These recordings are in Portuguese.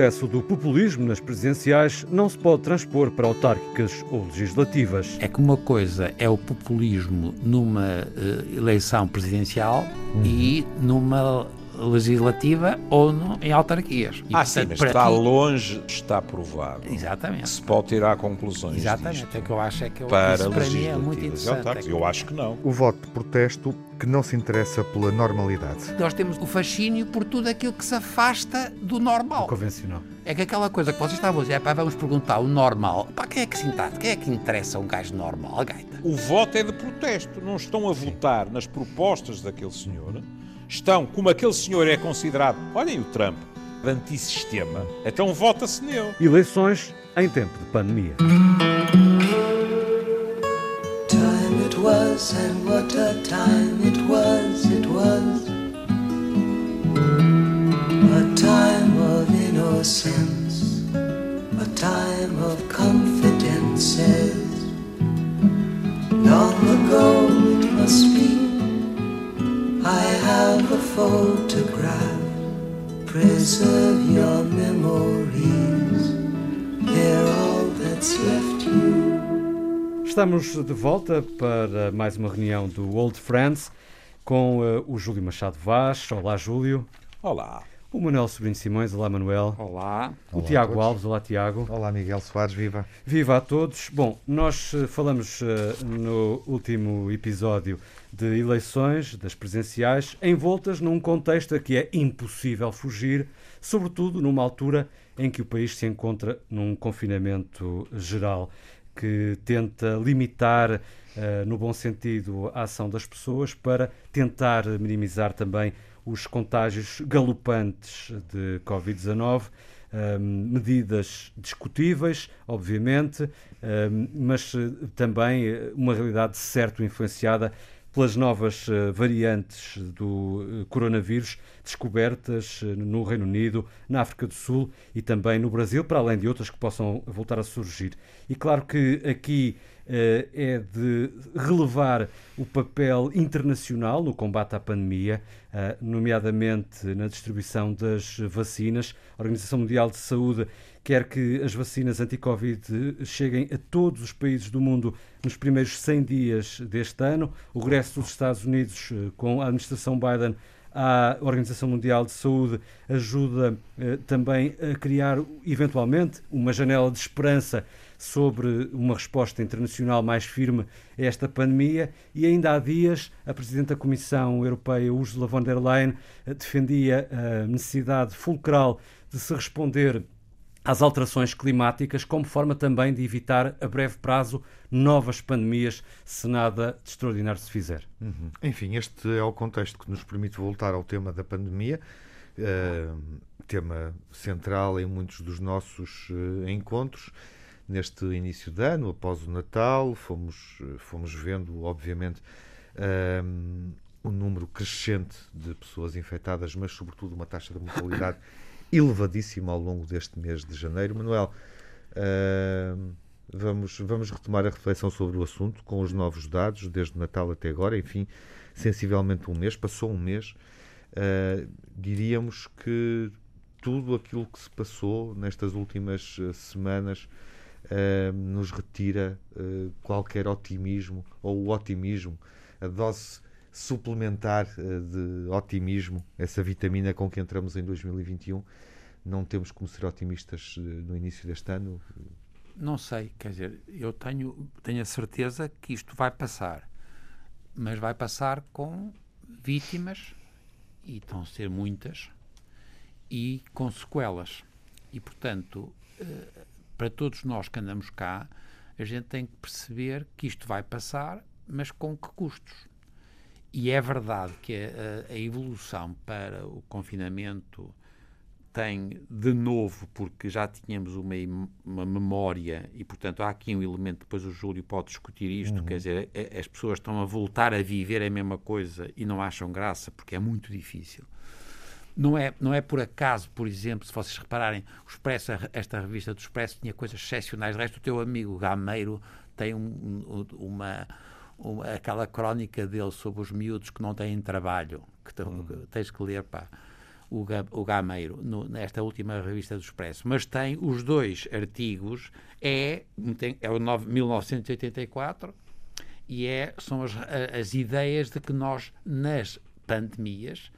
sucesso do populismo nas presidenciais não se pode transpor para autárquicas ou legislativas. É que uma coisa é o populismo numa uh, eleição presidencial uhum. e numa legislativa ou no, em autarquias. E, ah, portanto, sim, mas está ti... longe, está provado. Exatamente. Se pode tirar conclusões Exatamente, é que eu acho é que eu, para isso para mim é muito interessante. É eu acho que não. O voto de protesto que não se interessa pela normalidade. Nós temos o fascínio por tudo aquilo que se afasta do normal. O convencional. É que aquela coisa que vocês estavam a dizer, é pá, vamos perguntar o normal. Pá, quem é que se interessa? Quem é que interessa um gajo normal, a gaita? O voto é de protesto. Não estão a votar nas propostas daquele senhor estão, como aquele senhor é considerado, olhem o Trump, antissistema, então vota-se nele. Eleições em tempo de pandemia. Time it was and what a time it was, it was A time of innocence, a time of Preserve your memories. They're all that's left you. Estamos de volta para mais uma reunião do Old Friends com uh, o Júlio Machado Vaz. Olá, Júlio. Olá. O Manuel Sobrinho Simões, olá Manuel. Olá. O olá Tiago Alves, olá Tiago. Olá Miguel Soares, viva. Viva a todos. Bom, nós uh, falamos uh, no último episódio de eleições, das presenciais, envoltas num contexto a que é impossível fugir, sobretudo numa altura em que o país se encontra num confinamento geral que tenta limitar, uh, no bom sentido, a ação das pessoas para tentar minimizar também os contágios galopantes de Covid-19. Um, medidas discutíveis, obviamente, um, mas eh, também eh, uma realidade certo influenciada pelas novas uh, variantes do uh, coronavírus descobertas uh, no Reino Unido, na África do Sul e também no Brasil, para além de outras que possam voltar a surgir. E claro que aqui eh, é de relevar o papel internacional no combate à pandemia, eh, nomeadamente na distribuição das vacinas. A Organização Mundial de Saúde quer que as vacinas anti-Covid cheguem a todos os países do mundo nos primeiros 100 dias deste ano. O regresso dos Estados Unidos eh, com a administração Biden à Organização Mundial de Saúde ajuda eh, também a criar, eventualmente, uma janela de esperança sobre uma resposta internacional mais firme a esta pandemia e ainda há dias a Presidente da Comissão Europeia, Ursula von der Leyen, eh, defendia a necessidade fulcral de se responder às alterações climáticas, como forma também de evitar a breve prazo novas pandemias, se nada de extraordinário se fizer. Uhum. Enfim, este é o contexto que nos permite voltar ao tema da pandemia, uh, tema central em muitos dos nossos uh, encontros neste início de ano, após o Natal, fomos, fomos vendo, obviamente, um, um número crescente de pessoas infectadas, mas, sobretudo, uma taxa de mortalidade elevadíssima ao longo deste mês de janeiro. Manuel, uh, vamos, vamos retomar a reflexão sobre o assunto com os novos dados, desde Natal até agora, enfim, sensivelmente um mês, passou um mês. Uh, diríamos que tudo aquilo que se passou nestas últimas semanas uh, nos retira qualquer otimismo ou o otimismo, a dose suplementar uh, de otimismo, essa vitamina com que entramos em 2021. Não temos como ser otimistas no início deste ano? Não sei, quer dizer, eu tenho, tenho a certeza que isto vai passar, mas vai passar com vítimas, e estão a ser muitas, e com sequelas. E, portanto, para todos nós que andamos cá, a gente tem que perceber que isto vai passar, mas com que custos? E é verdade que a, a evolução para o confinamento tem de novo, porque já tínhamos uma, uma, memória e, portanto, há aqui um elemento, depois o Júlio pode discutir isto, uhum. quer dizer, as pessoas estão a voltar a viver a mesma coisa e não acham graça, porque é muito difícil. Não é, não é por acaso, por exemplo, se vocês repararem, o Expresso, esta revista do Expresso tinha coisas excepcionais. De resto, o teu amigo Gameiro tem um, uma, uma, aquela crónica dele sobre os miúdos que não têm trabalho, que hum. tens que ler, pá. o, o Gameiro no, nesta última revista do Expresso, mas tem os dois artigos, é, tem, é o 9, 1984 e é, são as, as ideias de que nós, nas pandemias,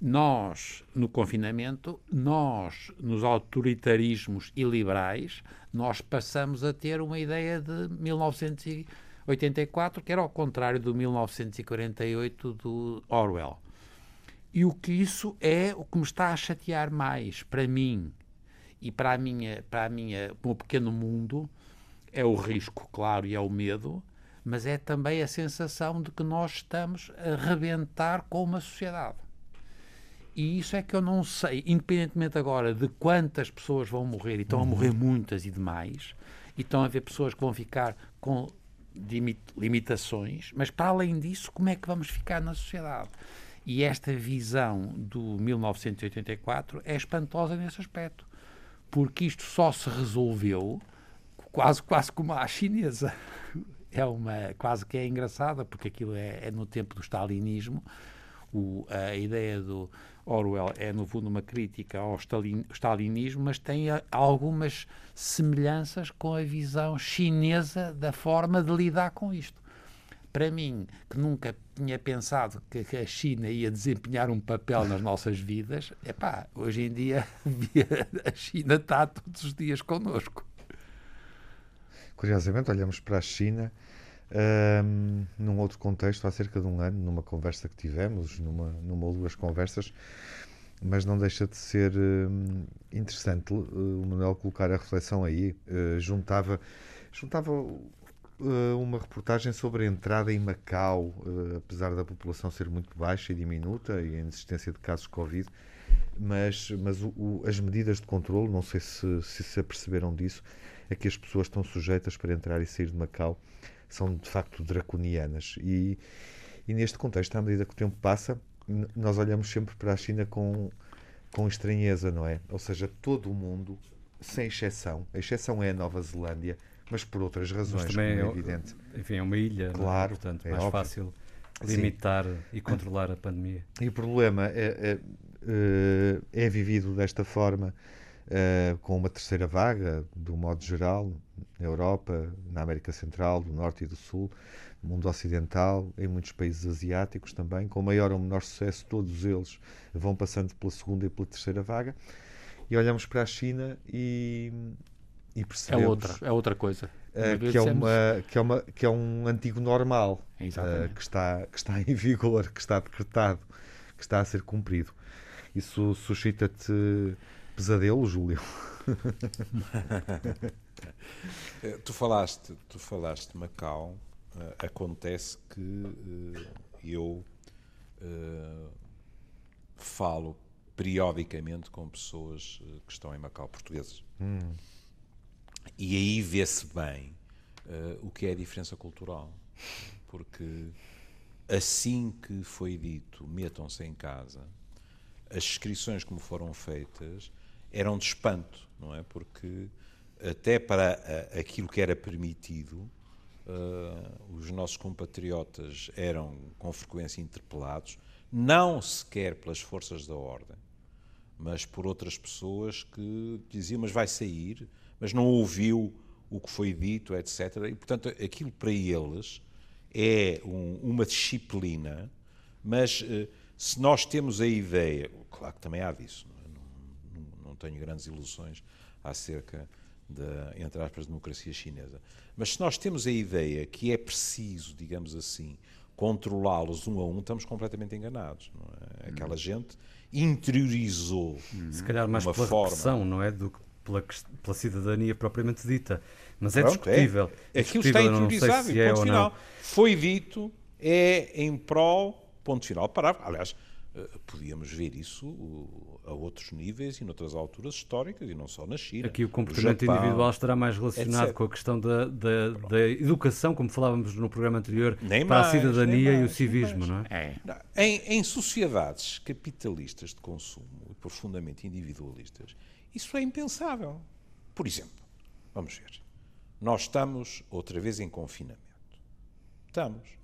nós, no confinamento, nós, nos autoritarismos iliberais, nós passamos a ter uma ideia de 1984, que era ao contrário do 1948 do Orwell. E o que isso é o que me está a chatear mais para mim e para a minha, para a minha, para o pequeno mundo, é o risco, claro, e é o medo, mas é também a sensação de que nós estamos a rebentar com uma sociedade. E isso é que eu não sei, independentemente agora de quantas pessoas vão morrer, e estão a morrer muitas e demais, e estão a haver pessoas que vão ficar com limitações, mas para além disso, como é que vamos ficar na sociedade? E esta visão do 1984 é espantosa nesse aspecto, porque isto só se resolveu quase, quase como a chinesa. É uma quase que é engraçada, porque aquilo é, é no tempo do stalinismo. O, a ideia do Orwell é, no fundo, uma crítica ao stalin, stalinismo, mas tem a, algumas semelhanças com a visão chinesa da forma de lidar com isto para mim, que nunca tinha pensado que a China ia desempenhar um papel nas nossas vidas, é pá, hoje em dia a China está todos os dias connosco. Curiosamente, olhamos para a China um, num outro contexto, há cerca de um ano, numa conversa que tivemos, numa, numa ou duas conversas, mas não deixa de ser um, interessante uh, o Manuel colocar a reflexão aí. Uh, juntava, juntava uh, uma reportagem sobre a entrada em Macau, uh, apesar da população ser muito baixa e diminuta e a existência de casos de Covid, mas, mas o, o, as medidas de controle, não sei se, se se aperceberam disso, é que as pessoas estão sujeitas para entrar e sair de Macau são de facto draconianas. E, e neste contexto, à medida que o tempo passa, nós olhamos sempre para a China com, com estranheza, não é? Ou seja, todo o mundo, sem exceção, a exceção é a Nova Zelândia, mas por outras razões, mas também é, é evidente. Enfim, é uma ilha, claro, é? portanto, é mais óbvio. fácil limitar Sim. e controlar a pandemia. E o problema é, é, é vivido desta forma, uh, com uma terceira vaga, do modo geral, na Europa, na América Central, do Norte e do Sul, no mundo ocidental, em muitos países asiáticos também, com maior ou menor sucesso, todos eles vão passando pela segunda e pela terceira vaga. E olhamos para a China e, e percebemos é outra é outra coisa. uh, que é uma que é uma que é um antigo normal uh, que está que está em vigor que está decretado que está a ser cumprido. Isso suscita-te pesadelo Júlio tu falaste tu falaste Macau uh, acontece que eu falo periodicamente com pessoas que estão em Macau portugueses hum. E aí vê-se bem uh, o que é a diferença cultural. Porque assim que foi dito, metam-se em casa, as inscrições como foram feitas eram de espanto, não é? Porque até para a, aquilo que era permitido, uh, os nossos compatriotas eram com frequência interpelados, não sequer pelas forças da ordem, mas por outras pessoas que diziam, mas vai sair, mas não ouviu o que foi dito, etc. E, portanto, aquilo para eles é um, uma disciplina, mas uh, se nós temos a ideia, claro que também há disso, não, é? não, não tenho grandes ilusões acerca da, entre aspas, democracia chinesa, mas se nós temos a ideia que é preciso, digamos assim, controlá-los um a um, estamos completamente enganados. É? Aquela hum. gente interiorizou se calhar mais uma pela forma, repressão, não é, do que pela, pela cidadania propriamente dita. Mas é Pronto, discutível. É. Aquilo está interiorizado se e é ponto final. Foi dito, é em prol, ponto final, parágrafo. Aliás, podíamos ver isso a outros níveis e noutras alturas históricas e não só na China. Aqui o comportamento Japão, individual estará mais relacionado etc. com a questão da, da, da, educação, como falávamos no programa anterior, nem para mais, a cidadania mais, e o civismo, não é? é. Em, em sociedades capitalistas de consumo e profundamente individualistas, isso é impensável. Por exemplo, vamos ver. Nós estamos outra vez em confinamento. Estamos.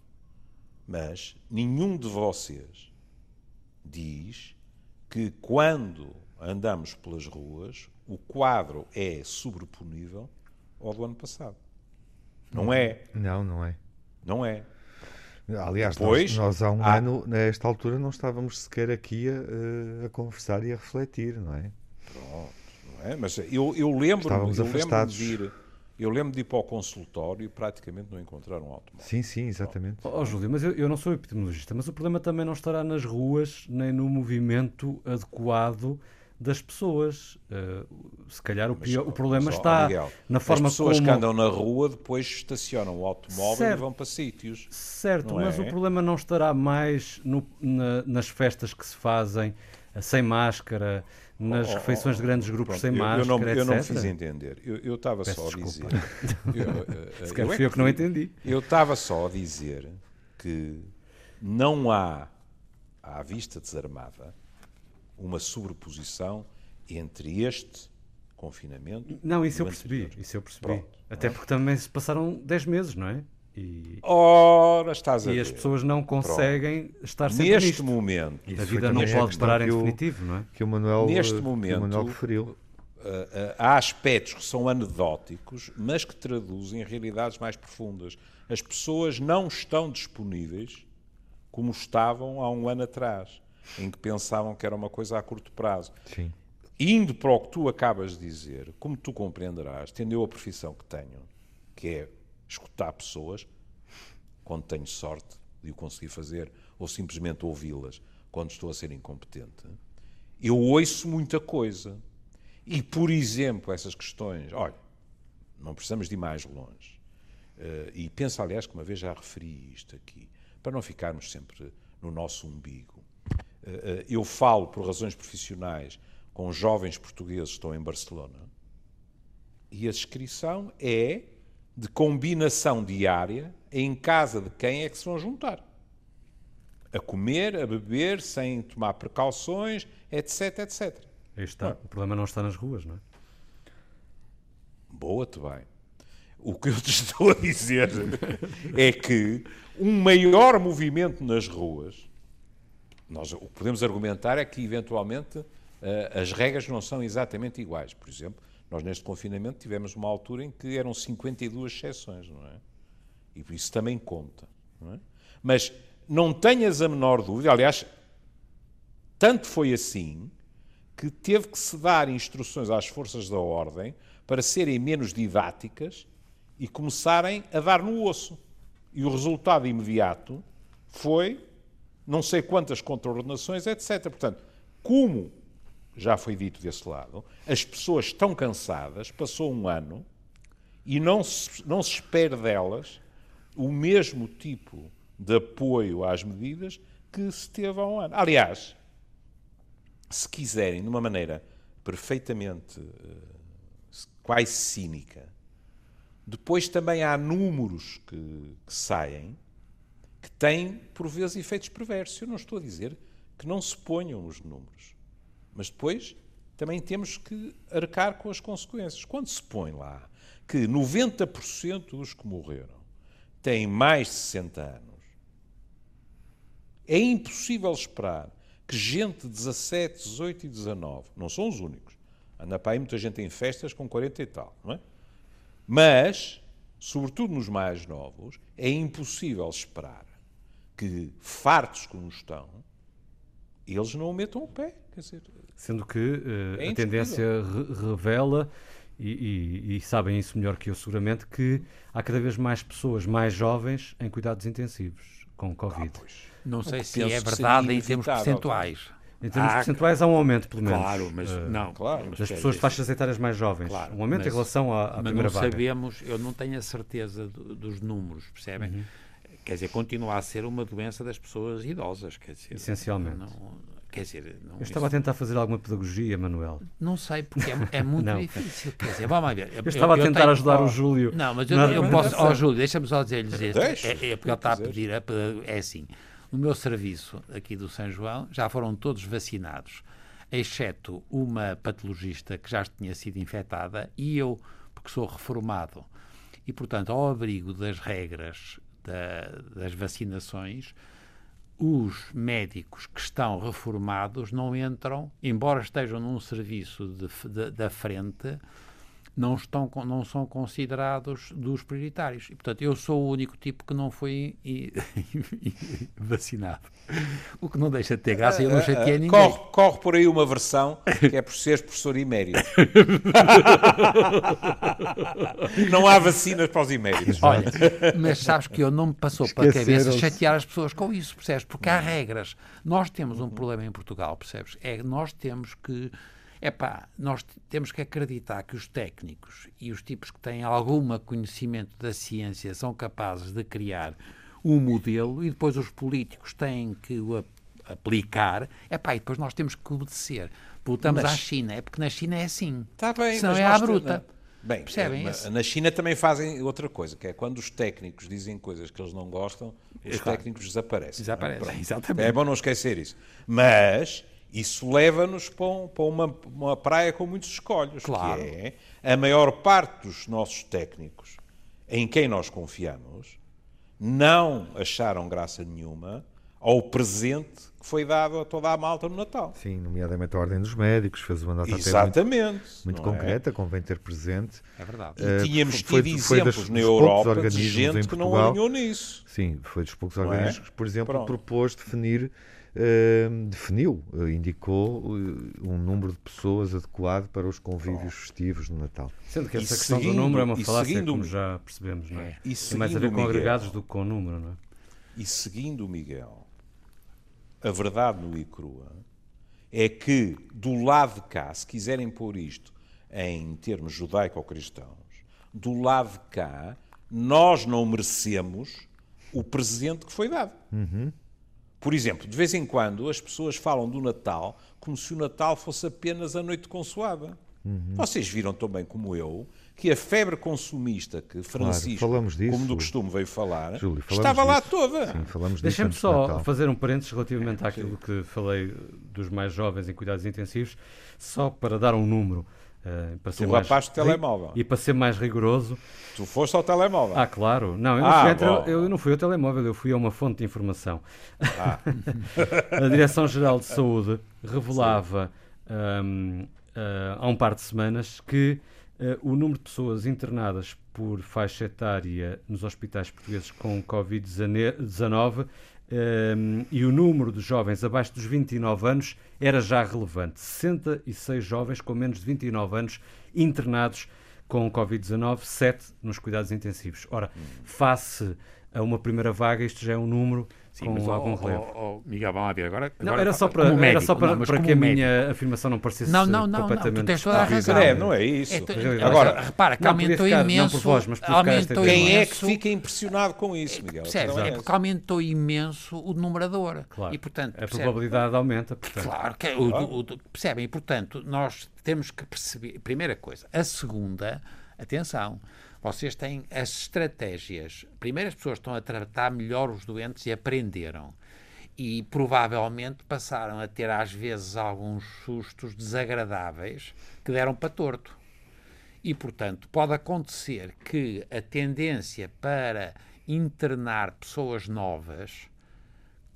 Mas nenhum de vocês diz que quando andamos pelas ruas, o quadro é sobreponível ao do ano passado. Não é? Não, não é. Não é. Aliás, Depois, nós, nós há um há- ano, nesta altura, não estávamos sequer aqui a, a conversar e a refletir, não é? Pronto, não é? Mas eu, eu lembro-me lembro de ir, eu lembro de ir para o consultório e praticamente não encontrar um automóvel. Sim, sim, exatamente. Ó Júlio, mas eu, eu não sou epidemiologista, mas o problema também não estará nas ruas nem no movimento adequado das pessoas. Eh, se calhar o, Mas, pior- ó, o problema mas, está Miguel, na forma As pessoas como... que andam na rua depois estacionam o automóvel Certo. e vão para sítios. Certo, mas é? o problema não estará mais no- na- nas festas que se fazem eh, sem máscara, nas Oh, oh, refeições de grandes grupos Pronto, sem máscara, eu, não, eu não me etc. fiz entender. Eu- estava só a dizer. Eu, Se calhar eu é fui eu que não entendi. Eu estava só a dizer que não há, à vista desarmada, uma sobreposição entre este confinamento. Não, isso e eu percebi, anterior. isso eu percebi. Pronto, Até porque também se passaram 10 meses, não é? E, Ora, estás a e ver. as pessoas não conseguem estar sempre Neste nisto. momento, A vida não pode parar em o- definitivo, não é? Que o Manuel, Neste eh, que momento, o Manuel referiu. ah, ah, há aspectos que são anedóticos, mas que traduzem realidades mais profundas. As pessoas não estão disponíveis como estavam há um ano atrás, em que pensavam que era uma coisa a curto prazo. Sim. Indo para o que tu acabas de dizer, como tu compreenderás, tendo eu a profissão que tenho, que é escutar pessoas, quando tenho sorte de o conseguir fazer, ou simplesmente ouvi-las quando estou a ser incompetente, eu ouço muita coisa. E, por exemplo, essas questões, olha, não precisamos de ir mais longe. Eh, e penso, aliás, que uma vez já referi isto aqui, para não ficarmos sempre no nosso umbigo. Eh, eh, eu falo, por razões profissionais, com jovens portugueses que estão em Barcelona e a descrição é de combinação diária em casa de quem é que se vão juntar. A comer, a beber, sem tomar precauções, etc, etc. Aí está. O problema não está nas ruas, não é? Boa-te bem. O que eu te estou a dizer é que um maior movimento nas ruas, nós o que podemos argumentar é que, eventualmente, eh, as regras não são exatamente iguais. Por exemplo, nós neste confinamento tivemos uma altura em que eram 52 exceções, não é? E isso também conta. Não é? Mas não tenhas a menor dúvida, aliás, tanto foi assim que teve que se dar instruções às forças da ordem para serem menos didáticas e começarem a dar no osso. E o resultado imediato foi não sei quantas contraordenações, etc. Portanto, como já foi dito desse lado, as pessoas estão cansadas, passou um ano e não se, não se espera delas o mesmo tipo de apoio às medidas que se teve há um ano. Aliás, se quiserem, de uma maneira perfeitamente eh, quase cínica, depois também há números que, que saem que têm, por vezes, efeitos perversos. Eu não estou a dizer que não se ponham os números, mas depois também temos que arcar com as consequências. Quando se põe lá que 90% dos que morreram têm mais de 60 anos, é impossível esperar que gente de 17, 18 e 19, não são os únicos, anda para aí muita gente em festas com 40 e tal, não é? Mas, sobretudo nos mais novos, é impossível esperar que, fartos como estão, eles não metam o pé. Quer dizer, Sendo que eh, É a tendência re- revela, e, e- e sabem isso melhor que eu seguramente, que há cada vez mais pessoas mais jovens em cuidados intensivos com Covid. Não sei que se é verdade em termos percentuais. em termos Há- percentuais há um aumento, pelo menos. Claro, mas eh, não. claro, mas das pessoas de faixas etárias mais jovens. Claro, um aumento mas- em relação à, à mas primeira não vaga. sabemos, eu não tenho a certeza do- dos números, percebem? Uhum. Quer dizer, continua a ser uma doença das pessoas idosas, quer dizer. Essencialmente. Não, quer dizer, não, Eu estava a tentar fazer alguma pedagogia, Manuel. não sei, porque é, é muito Não. difícil. Quer dizer, vamos ver. Eu estava a tentar ajudar o Júlio. Não, mas eu, na eu posso. Ó, Júlio, deixa-me só dizer-lhes isto. Deixa, É, é porque ele está a pedir. É, é assim: no meu serviço aqui do São João já foram todos vacinados, exceto uma patologista que já tinha sido infectada e eu, porque sou reformado. E, portanto, ao abrigo das regras da- das vacinações, os médicos que estão reformados não entram, embora estejam num serviço de, de, da frente, não, estão, não são considerados dos prioritários. E, portanto, eu sou o único tipo que não foi vacinado. O que não deixa de ter graça e eu não chateei ninguém. Corre, corre por aí uma versão que é por seres professor emérito. não há vacinas para os eméritos. Olha, mas sabes que eu não me passou para a cabeça chatear as pessoas com isso, percebes? Porque há regras. Nós temos um problema em Portugal, percebes? É nós temos que é pá, nós temos que acreditar que os técnicos e os tipos que têm algum conhecimento da ciência são capazes de criar um modelo e depois os políticos têm que o aplicar. É pá, e depois nós temos que obedecer. Voltamos mas, à China, é porque na China é assim. Está bem, Senão é à bruta. Bem, Percebem é, na China também fazem outra coisa, que é quando os técnicos dizem coisas que eles não gostam, os claro. técnicos desaparecem. Desaparecem, exatamente. É bom não esquecer isso. Mas isso leva-nos para, para uma, uma, praia com muitos escolhos, claro. que é a maior parte dos nossos técnicos, em quem nós confiamos, não acharam graça nenhuma ao presente que foi dado a toda a malta no Natal. Sim, nomeadamente a Ordem dos Médicos, fez uma nota Exatamente, até muito, muito concreta, é? convém ter presente. É verdade. E tínhamos tido foi, exemplos foi das, na Europa de gente que não alinhou nisso. Sim, foi dos poucos não é? organismos é? que, por exemplo, Pronto. propôs definir Uh, definiu, uh, indicou uh, um número de pessoas adequado para os convívios oh. festivos no Natal. Sendo que essa e questão seguindo, do número é uma falácia, seguindo, como já percebemos, não é? E Tem mais a ver com Miguel, agregados do que com o número, não é? E seguindo o Miguel, a verdade no e crua é que, do lado de cá, se quiserem pôr isto em termos judaico-cristãos, do lado de cá, nós não merecemos o presente que foi dado. Uhum. Por exemplo, de vez em quando as pessoas falam do Natal como se o Natal fosse apenas a noite consoada. Uhum. Vocês viram tão bem como eu que a febre consumista que Francisco, claro, disso, como do costume, veio falar, Júlio, estava disso. lá toda. Deixem-me só fazer um parênteses relativamente àquilo que falei dos mais jovens em cuidados intensivos, só para dar um número. Uh, para tu ser rapaz de telemóvel. E para ser mais rigoroso. Tu foste ao telemóvel. Ah, claro. Não, eu não, ah, fui, eu, não fui ao telemóvel, eu fui a uma fonte de informação. Ah. a Direção-Geral de Saúde revelava um, uh, ah, há um par de semanas que uh, o número de pessoas internadas por faixa etária nos hospitais portugueses com Covid-19 um, e o número de jovens abaixo dos 29 anos era já relevante. 66 jovens com menos de 29 anos internados com Covid-19, 7 nos cuidados intensivos. Ora, face a uma primeira vaga, isto já é um número Sim, com mas, algum relevo. Oh, oh, Miguel, vamos ver agora. Não, era só para, médico, era só para, não, para que a médico. minha afirmação não parecesse não, não, não, completamente. Não, tu tens toda a razão. É, não é isso. É, agora, repara que aumentou ficar, imenso. Voz, aumentou Quem imenso, é que fica impressionado com isso, Miguel? Percebes? É porque aumentou imenso o numerador. Claro. E, portanto, a probabilidade aumenta. Portanto. Claro, que, é o, o, percebem? E, portanto, nós temos que perceber. Primeira coisa. A segunda, atenção vocês têm as estratégias. Primeiro, as pessoas estão a tratar melhor os doentes e aprenderam. E provavelmente passaram a ter, às vezes, alguns sustos desagradáveis que deram para torto. E, portanto, pode acontecer que a tendência para internar pessoas novas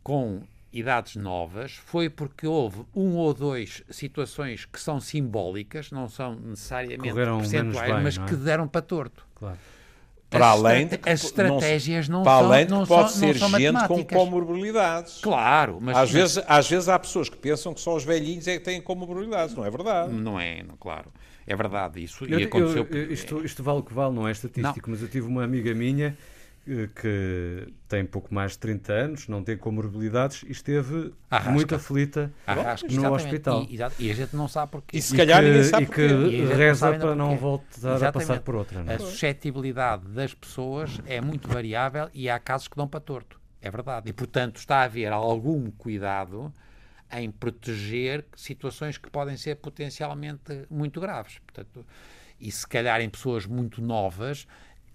com idades novas foi porque houve um ou dois situações que são simbólicas, não são necessariamente Correram percentuais, bem, mas é? que deram para torto. Claro. Para além de que, as estratégias não, não para são, além de que pode são, ser gente com comorbilidades. Claro, mas às, mas... Vezes, às vezes há pessoas que pensam que só os velhinhos é que têm comorbilidades, não é verdade? Não é, não, claro. É verdade isso. Eu, e aconteceu... Eu, isto, isto vale o que vale, não é estatístico, não. mas eu tive uma amiga minha que tem pouco mais de 30 anos, não tem comorbilidades e esteve Arrasca. muito aflita Arrasca. no Exatamente. hospital. E, e, a gente não sabe porquê. E se calhar e ninguém sabe e que e reza para não voltar Exatamente. a passar por outra. Não? É? A suscetibilidade das pessoas é muito variável e há casos que dão para torto. É verdade. E, portanto, está a haver algum cuidado em proteger situações que podem ser potencialmente muito graves. Portanto, e se calhar em pessoas muito novas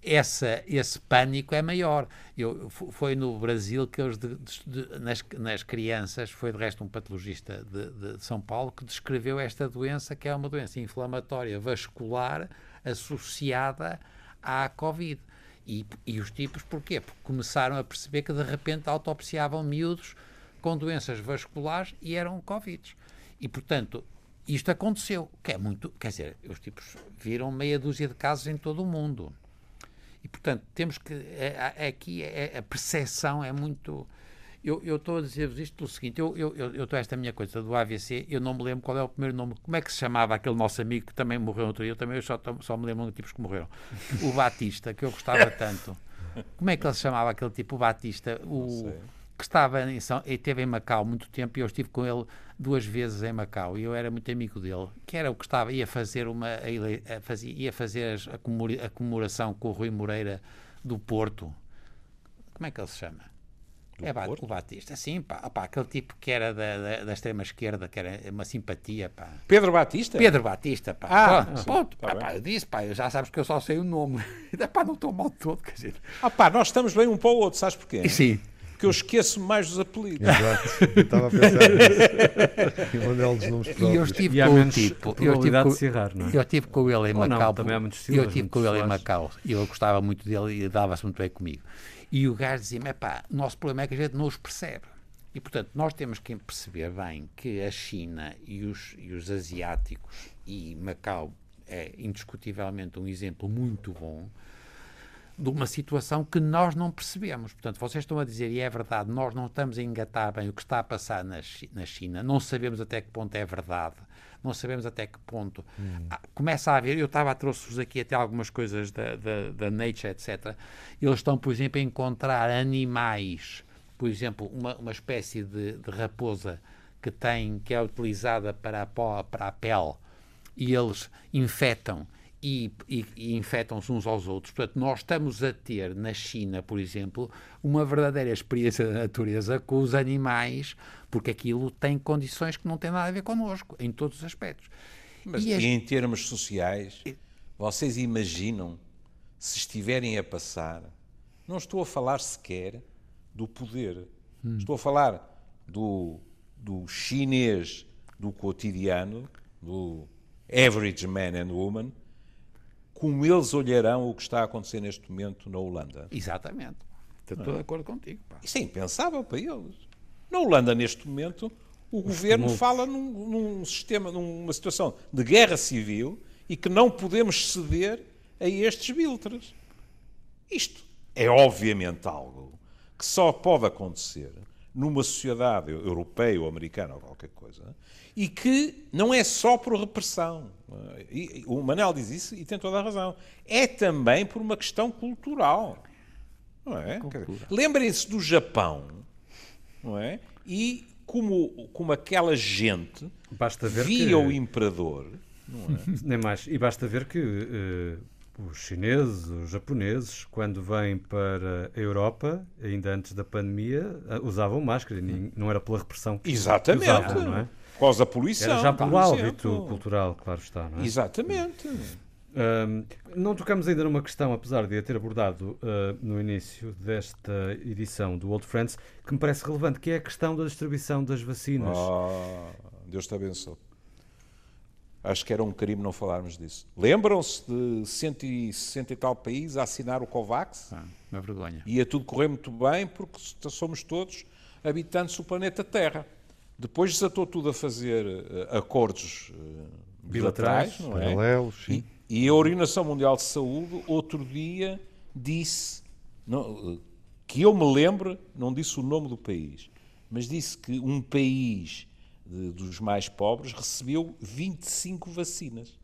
essa, esse pânico é maior. Eu, foi no Brasil que eles, de, de, nas, nas crianças, foi de resto um patologista de, de, São Paulo que descreveu esta doença, que é uma doença inflamatória vascular associada à Covid. E, e os tipos, porquê? Porque começaram a perceber que de repente autopsiavam miúdos com doenças vasculares e eram Covid. E, portanto, isto aconteceu, que é muito, quer dizer, os tipos viram meia dúzia de casos em todo o mundo. E, portanto, temos que, é, é, aqui é, a percepção é muito... Eu, eu estou a dizer-vos isto pelo seguinte, eu, eu, eu, estou esta minha coisa do AVC, eu não me lembro qual é o primeiro nome, como é que se chamava aquele nosso amigo que também morreu outro dia, eu também só, só me lembro de tipos que morreram. O Batista, que eu gostava tanto. Como é que ele se chamava aquele tipo, o Batista? O, que estava em São, e esteve em Macau muito tempo e eu estive com ele duas vezes em Macau e eu era muito amigo dele, que era o que estava, ia fazer uma a, fazia, ia fazer a comemoração com o Rui Moreira do Porto. Como é que ele se chama? Do é Porto? o Batista, sim, pá, pá, aquele tipo que era da, da, da, extrema esquerda, que era uma simpatia, pá. Pedro Batista? Pedro Batista, pá. Ah, pá, ponto, tá pá, pá, eu disse, pá, já sabes que eu só sei o nome. pá, não estou mal todo, quer dizer. Ah, pá, nós estamos bem um para o outro, sabes porquê? Sim porque eu esqueço mais dos apelidos. Exato, eu estava a pensar nisso. Onde é dos nomes próprios. E eu estive com o tipo. Eu estive com, de errar, não é? eu estive com ele em Ou Macau. Não, também há muitos eu estive com ele em Macau e eu gostava muito dele e dava-se muito bem comigo. E o gajo dizia-me: pá, o nosso problema é que a gente não os percebe. E, portanto, nós temos que perceber bem que a China e os, e os asiáticos, e Macau é indiscutivelmente um exemplo muito bom, de uma situação que nós não percebemos. Portanto, vocês estão a dizer, e é verdade, nós não estamos a engatar bem o que está a passar na, na China, não sabemos até que ponto é verdade, não sabemos até que ponto. Hum. Começa a haver, eu estava a trouxe-vos aqui até algumas coisas da, da, da, Nature, etc. Eles estão, por exemplo, a encontrar animais, por exemplo, uma, uma espécie de, de raposa que tem, que é utilizada para a, para a pele, e eles infectam e, e, e infectam-se uns aos outros. Portanto, nós estamos a ter na China, por exemplo, uma verdadeira experiência da natureza com os animais, porque aquilo tem condições que não têm nada a ver connosco, em todos os aspectos. Mas e, as... em termos sociais, vocês imaginam se estiverem a passar, não estou a falar sequer do poder, hum. estou a falar do, do chinês do cotidiano, do average man and woman, como eles olharão o que está a acontecer neste momento na Holanda. Exatamente. Estou de acordo contigo. Pá. Isso é impensável para eles. Na Holanda, neste momento, o Os governo fala num, num, sistema, numa situação de guerra civil e que não podemos ceder a estes biltres. Isto é obviamente algo que só pode acontecer numa sociedade europeia ou americana ou qualquer coisa e que não é só por repressão. E, o Manel diz isso e tem toda a razão. É também por uma questão cultural. Não é? Lembrem-se do Japão, não é? E como, como aquela gente via que... o imperador. Não é? Nem mais. E basta ver que uh, os chineses, os japoneses, quando vêm para a Europa, ainda antes da pandemia, usavam máscara. E não era pela repressão que Exatamente. usavam, não é? Por causa da poluição. Era já pelo hábito cultural, claro está, não é? Exatamente. Um, não tocamos ainda numa questão, apesar de a ter abordado uh, no início desta edição do Old Friends, que me parece relevante, que é a questão da distribuição das vacinas. Ah, Deus te abençoe. Acho que era um crime não falarmos disso. Lembram-se de 160 e tal países a assinar o COVAX? Ah, uma vergonha. Ia tudo correr muito bem porque somos todos habitantes do planeta Terra. Depois desatou tudo a fazer uh, acordos uh, bilaterais, não é? paralelos, sim. E, e, a Organização Mundial de Saúde, outro dia, disse, não, uh, que eu me lembro, não disse o nome do país, mas disse que um país de, dos mais pobres recebeu 25 vacinas.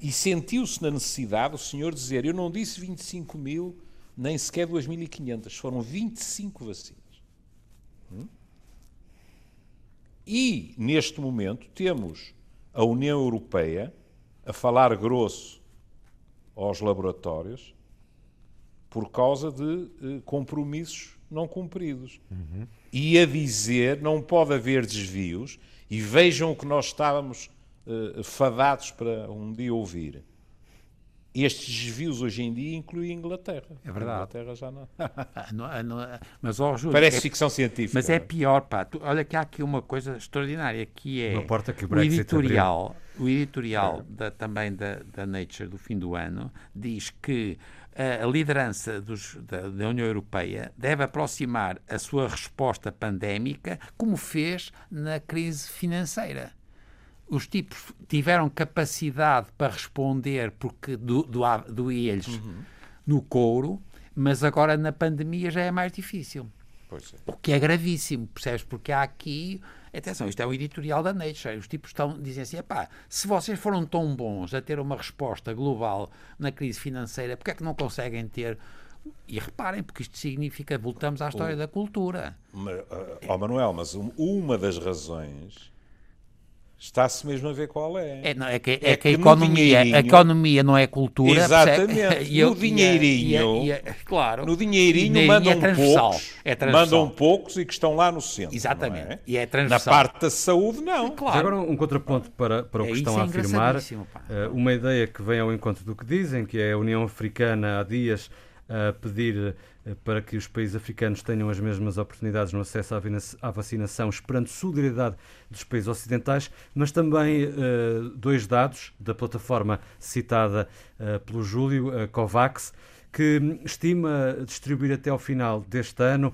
E sentiu-se na necessidade o senhor dizer: Eu não disse 25 mil, nem sequer 2.500, foram 25 vacinas. Hum? E, neste momento, temos a União Europeia a falar grosso aos laboratórios por causa de eh, compromissos não cumpridos. Uhum. E a dizer não pode haver desvios, e vejam o que nós estávamos eh, fadados para um dia ouvir. Estes desvios hoje em dia incluem a Inglaterra. É verdade. A Inglaterra já não. Não, não mas, oh, Júlio, Parece é, ficção científica. Mas é pior, pá. Tu, olha que há aqui uma coisa extraordinária que é que o, o editorial, o editorial da, também da, da Nature do fim do ano diz que a, liderança dos, da, da, União Europeia deve aproximar a sua resposta pandémica como fez na crise financeira. Os tipos tiveram capacidade para responder porque do, do, uhum. no couro, mas agora na pandemia já é mais difícil. É. O que é gravíssimo, percebes? Porque há aqui Atenção, isto é o editorial da Nature. Os tipos estão, dizem assim: se vocês foram tão bons a ter uma resposta global na crise financeira, porque é que não conseguem ter. E reparem, porque isto significa, voltamos à história o, da cultura. Mas, oh Manuel, mas uma das razões Está-se mesmo a ver qual é. É, não, é que, é, é que, a, economia, a economia não é cultura. Exatamente. E, no dinheirinho. E, e, claro. No dinheirinho, dinheirinho mandam é poucos. É mandam poucos e que estão lá no centro. Exatamente. É? E é transversal. Na parte da saúde, não. Claro. agora um contraponto para, para o que é, estão a afirmar. Uh, uma ideia que vem ao encontro do que dizem, que é a União Africana há dias a pedir eh, para que os países africanos tenham as mesmas oportunidades no acesso à vacinação, esperando solidariedade dos países ocidentais, mas também uh, dois dados da plataforma citada uh, pelo Júlio, a COVAX, que estima distribuir até ao final deste ano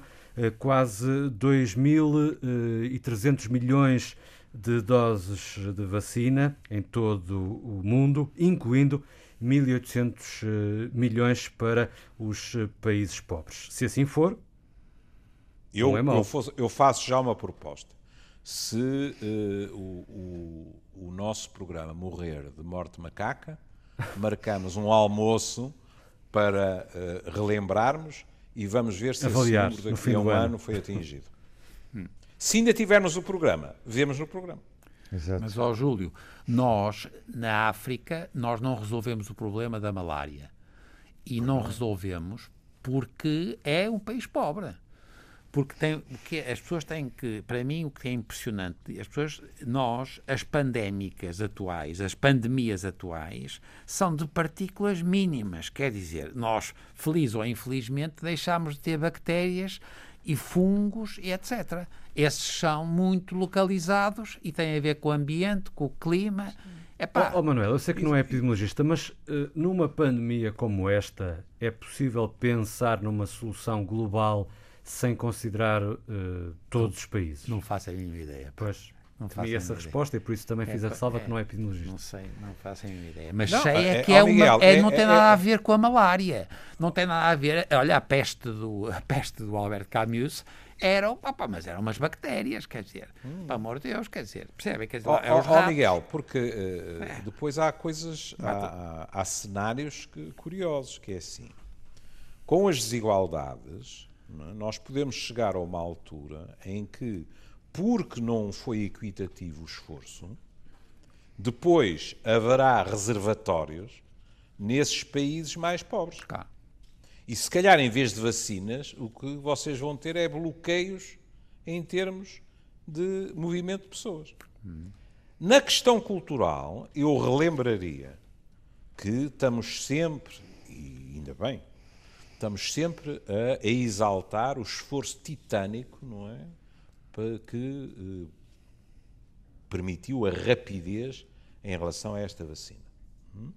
quase 2.300 milhões de doses de vacina em todo o mundo, incluindo 1.800 eh, milhões para os eh, países pobres. Se assim for, eu, não é mau. Eu, fosse, eu faço já uma proposta. Se uh, o, o, o, nosso programa morrer de morte macaca, marcamos um almoço para uh, relembrarmos e vamos ver se Avaliar, esse número daqui a um ano. ano foi atingido. hum. Se ainda tivermos o programa, vemos no programa. Exato. Mas, ó Júlio, nós, na África, nós não resolvemos o problema da malária. E não resolvemos porque é um país pobre. Porque tem, que as pessoas têm que, para mim, o que é impressionante, as pessoas, nós, as pandémicas atuais, as pandemias atuais, são de partículas mínimas. Quer dizer, nós, feliz ou infelizmente, deixamos de ter bactérias e fungos e etc. Esses são muito localizados e têm a ver com o ambiente, com o clima. Epá, oh, oh Manuel, eu sei que não é epidemiologista, mas uh, numa pandemia como esta, é possível pensar numa solução global sem considerar uh, todos os países? Não faço a mínima ideia. Pois. Não faço essa resposta e por isso também é, fiz a ressalva é, que não é epidemiologista. Não sei, não faço a mínima ideia. Mas não, sei é, é que é, Miguel, uma, é, não tem é, nada a ver com a malária. Não tem nada a ver. Olha, a peste do, a peste do Albert Camus era, opa, mas eram umas bactérias, quer dizer, hum. pelo amor de Deus, quer dizer, percebem? Quer dizer, oh, é oh, oh Miguel, porque uh, depois há coisas, há, há, há cenários que, curiosos, que é assim, com as desigualdades, nós podemos chegar a uma altura em que porque não foi equitativo o esforço, depois haverá reservatórios nesses países mais pobres. Claro. E se calhar, em vez de vacinas, o que vocês vão ter é bloqueios em termos de movimento de pessoas. Hum. Na questão cultural, eu relembraria que estamos sempre, e ainda bem, estamos sempre a, a exaltar o esforço titânico, não é? Que eh, permitiu a rapidez em relação a esta vacina. Hum?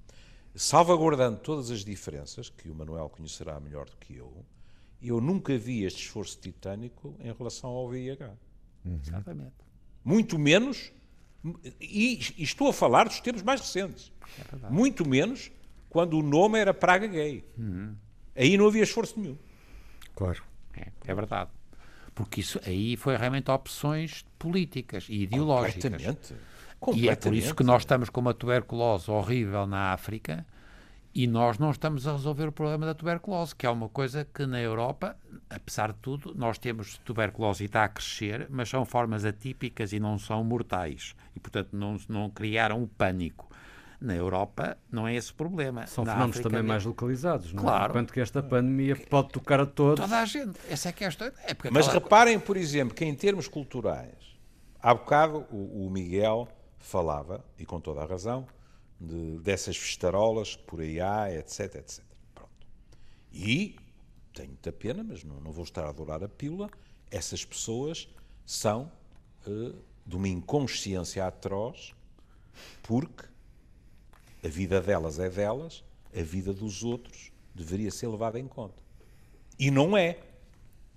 Salvaguardando todas as diferenças, que o Manuel conhecerá melhor do que eu, eu nunca vi este esforço titânico em relação ao VIH. Uhum. Exatamente. Muito menos, e, e, estou a falar dos tempos mais recentes, é muito menos quando o nome era praga gay. Uhum. Aí não havia esforço nenhum. Claro. É, é verdade porque isso aí foi realmente opções políticas e ideológicas. Completamente. Completamente. E é por isso que nós estamos com uma tuberculose horrível na África e nós não estamos a resolver o problema da tuberculose, que é uma coisa que na Europa, apesar de tudo, nós temos tuberculose e está a crescer, mas são formas atípicas e não são mortais. E, portanto, não, não criaram o pânico. Na Europa não é esse o problema. São Na fenómenos África, também mais localizados, não é? claro. é? Enquanto que esta pandemia pode tocar a todos. Toda a gente. Essa é que é a história. É Mas reparem, por exemplo, que em termos culturais, há bocado o, o Miguel falava, e com toda a razão, de, dessas festarolas que por aí há, etc, etc. Pronto. E, tenho muita pena, mas não, não vou estar a adorar a pílula, essas pessoas são uh, de uma inconsciência atroz, porque a vida delas é delas, a vida dos outros deveria ser levado em conta. E não é.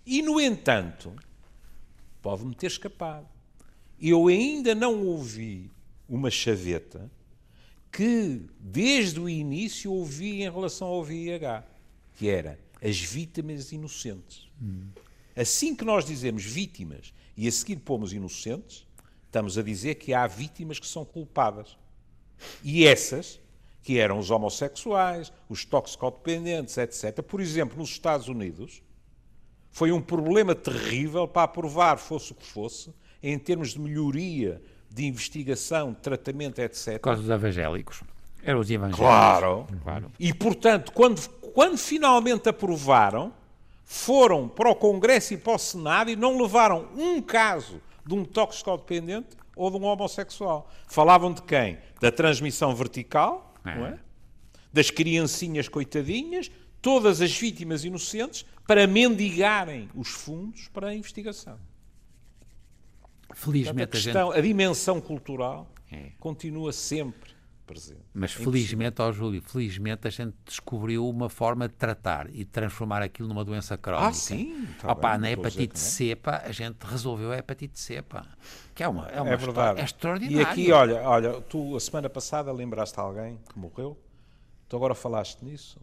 E, no entanto, pode-me ter escapado. Eu ainda não ouvi uma chaveta que, desde o início, ouvi em relação ao VIH, que era as vítimas inocentes. Hum. Assim que nós dizemos vítimas e a seguir pomos inocentes, estamos a dizer que há vítimas que são culpadas. E essas, que eram os homossexuais, os toxicodependentes, etc., por exemplo, nos Estados Unidos, foi um problema terrível para aprovar, fosse o que fosse, em termos de melhoria de investigação, de tratamento, etc. Por causa dos evangélicos. Eram os evangélicos. Claro. claro. E, portanto, quando, quando finalmente aprovaram, foram para o Congresso e para o Senado e não levaram um caso de um toxicodependente ou de um homossexual. Falavam de quem? Da transmissão vertical, é. não é? das criancinhas coitadinhas, todas as vítimas inocentes, para mendigarem os fundos para a investigação. Felizmente Portanto, a, questão, a, gente... a dimensão cultural é. continua sempre presente. Mas é felizmente, ó Júlio, felizmente a gente descobriu uma forma de tratar e de transformar aquilo numa doença crónica. Ah, sim. Tá Opa, na hepatite C, pá, a gente resolveu a hepatite C, pá, que é uma, é uma é verdade. é extraordinário. E aqui, olha, olha, tu a semana passada lembraste alguém que morreu, tu agora falaste nisso,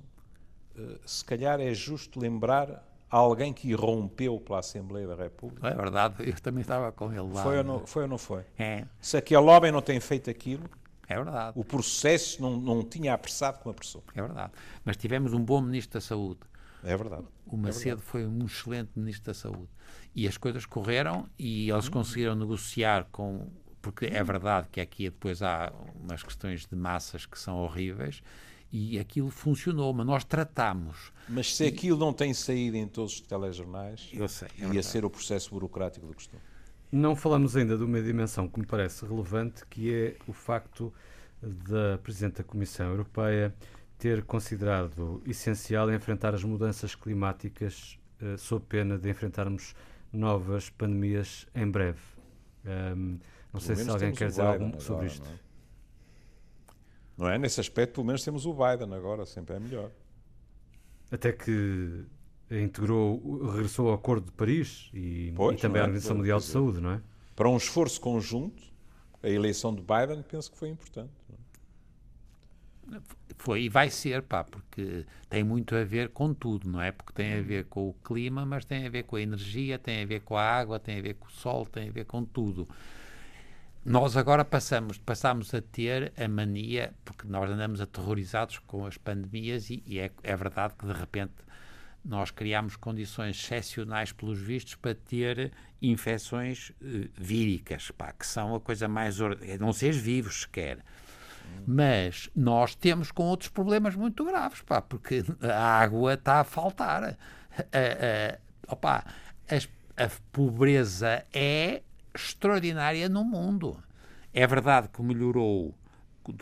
uh, se calhar é justo lembrar alguém que irrompeu pela Assembleia da República. É verdade, eu também estava com ele lá. Foi ou não foi? Ou não foi? É. Se aquele homem não tem feito aquilo, é verdade. O processo não, não tinha apressado como apressou. É verdade. Mas tivemos um bom Ministro da Saúde. É verdade. O Macedo é verdade. foi um excelente Ministro da Saúde. E as coisas correram e eles conseguiram negociar com. Porque é verdade que aqui depois há umas questões de massas que são horríveis e aquilo funcionou, mas nós tratamos. Mas se aquilo não tem saído em todos os telejornais, eu sei, é ia ser o processo burocrático do costume. Não falamos ainda de uma dimensão que me parece relevante, que é o facto da Presidente da Comissão Europeia ter considerado essencial enfrentar as mudanças climáticas uh, sob pena de enfrentarmos novas pandemias em breve. Um, não sei se alguém quer dizer algo agora, sobre isto. Não é? não é? Nesse aspecto, pelo menos temos o Biden agora, sempre é melhor. Até que integrou, regressou ao Acordo de Paris e, pois, e também é? à Organização Mundial de Saúde, não é? Para um esforço conjunto, a eleição de Biden penso que foi importante. Foi e vai ser, pá, porque tem muito a ver com tudo, não é? Porque tem a ver com o clima, mas tem a ver com a energia, tem a ver com a água, tem a ver com o sol, tem a ver com tudo. Nós agora passamos, passamos a ter a mania, porque nós andamos aterrorizados com as pandemias e, e é, é verdade que de repente nós criámos condições excepcionais, pelos vistos, para ter infecções uh, víricas, pá, que são a coisa mais. É não seres vivos sequer. Mas nós temos com outros problemas muito graves, pá, porque a água está a faltar. A, a, opa, a, a pobreza é extraordinária no mundo. É verdade que melhorou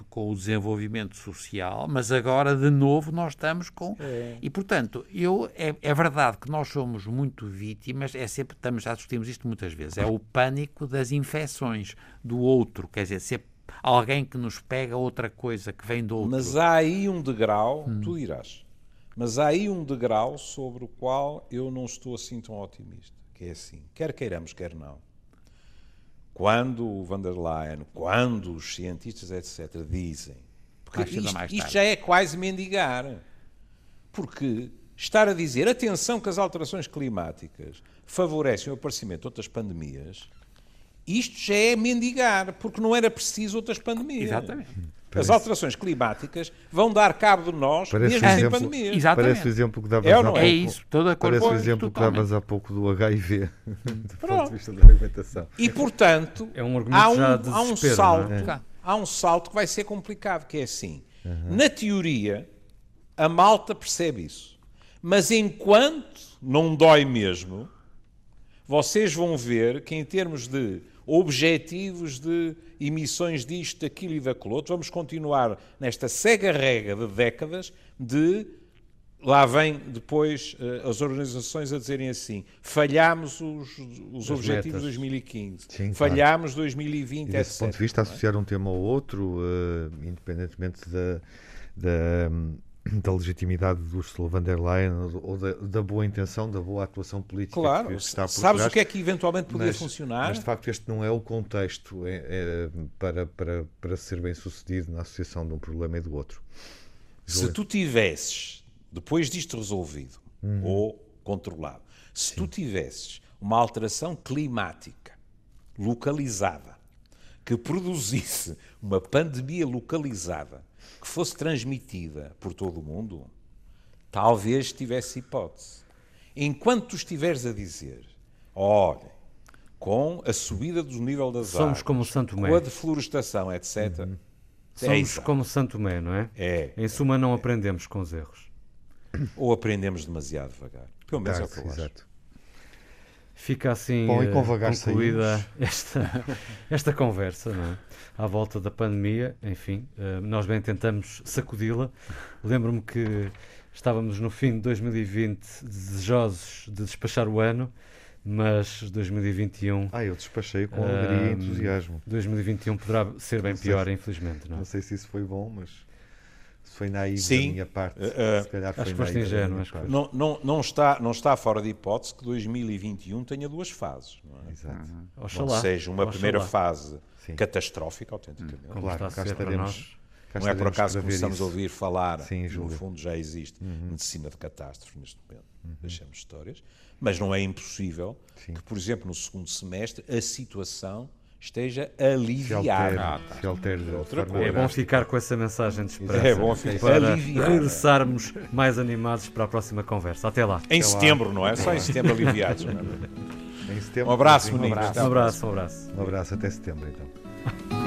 com o desenvolvimento social, mas agora de novo nós estamos com é. e portanto eu é, é, verdade que nós somos muito vítimas, é sempre estamos já discutimos isto muitas vezes, é o pânico das infecções do outro, quer dizer, se alguém que nos pega outra coisa que vem do outro. Mas há aí um degrau, hum. tu dirás, mas há aí um degrau sobre o qual eu não estou assim tão otimista, que é assim, quer queiramos, quer não quando o van der Leyen, quando os cientistas, etc., dizem. Porque isto, isto já é quase mendigar. Porque estar a dizer, atenção que as alterações climáticas favorecem o aparecimento de outras pandemias, isto já é mendigar, porque não era preciso outras pandemias. Exatamente. Parece, As alterações climáticas vão dar cabo de nós, mesmo sem exemplo, pandemia. Exatamente. Parece o exemplo que davas é há pouco. É isso, toda a Parece o exemplo que davas há pouco do HIV, do ponto de vista da alimentação. E, portanto, é um há, um, há um salto, é? há um salto que vai ser complicado, que é assim. Uhum. Na teoria, a malta percebe isso. Mas enquanto não dói mesmo, vocês vão ver que em termos de objetivos de emissões disto, daquilo e daquilo outro. Vamos continuar nesta cega rega de décadas de. Lá vem depois uh, as organizações a dizerem assim: falhámos os, os objetivos de 2015, Sim, falhámos claro. 2020, e desse etc. ponto de vista, é? associar um tema ao outro, uh, independentemente da, da, da legitimidade do Ursula von der Leyen ou da, da boa intenção, da boa atuação política Claro, que está por sabes trás. o que é que eventualmente podia mas, funcionar? Mas de facto este não é o contexto é, é, para, para, para ser bem sucedido na associação de um problema e do outro. Se tu tivesses, depois disto resolvido ou controlado, se tu tivesses uma alteração climática localizada que produzisse uma pandemia localizada que fosse transmitida por todo o mundo, talvez tivesse hipótese. Enquanto tu estiveres a dizer, olhem, com a subida do nível das Somos águas, como Santo Tomé. com a deflorestação, etc., é Somos isso. como Santo Tomé, não é? É. Em suma, não aprendemos com os erros. Ou aprendemos demasiado devagar. Pelo menos é o que eu acho. exato. Fica assim Bom, eh, concluída esta, esta conversa não é? à volta da pandemia. Enfim, eh, nós bem tentamos sacudi-la. Lembro-me que estávamos no fim de 2020 desejosos de despachar o ano, mas 2021, Ah, eu despachei com alegria e entusiasmo. 2021 poderá ser bem sei pior, infelizmente. Não é? Não sei se isso foi bom, mas foi naivo Sim. da minha parte. Eh, se calhar foi acho que foste naíve ingênuo. Não, não, não, está, não está fora de hipótese que 2021 tenha duas fases. Não, é? Exato. Não Oxalá. seja uma Oxalá. primeira fase Sim. catastrófica, autenticamente. Como Claro, cá estaremos. Cá Não é por acaso que começamos a ouvir falar, Sim, no fundo já existe Uhum. medicina de catástrofes neste momento, deixamos histórias, mas não é impossível Sim. que, por exemplo, no segundo semestre a situação esteja Se aliviada. altere, se de Outra coisa. É bom ficar com essa mensagem de esperança É bom ficar para aliviada. regressarmos mais animados para a próxima conversa. Até lá. Em lá. setembro, não é? Só em setembro aliviados. é? Em setembro, Um abraço, meninos. Até Um abraço, um abraço. Um abraço até setembro, então.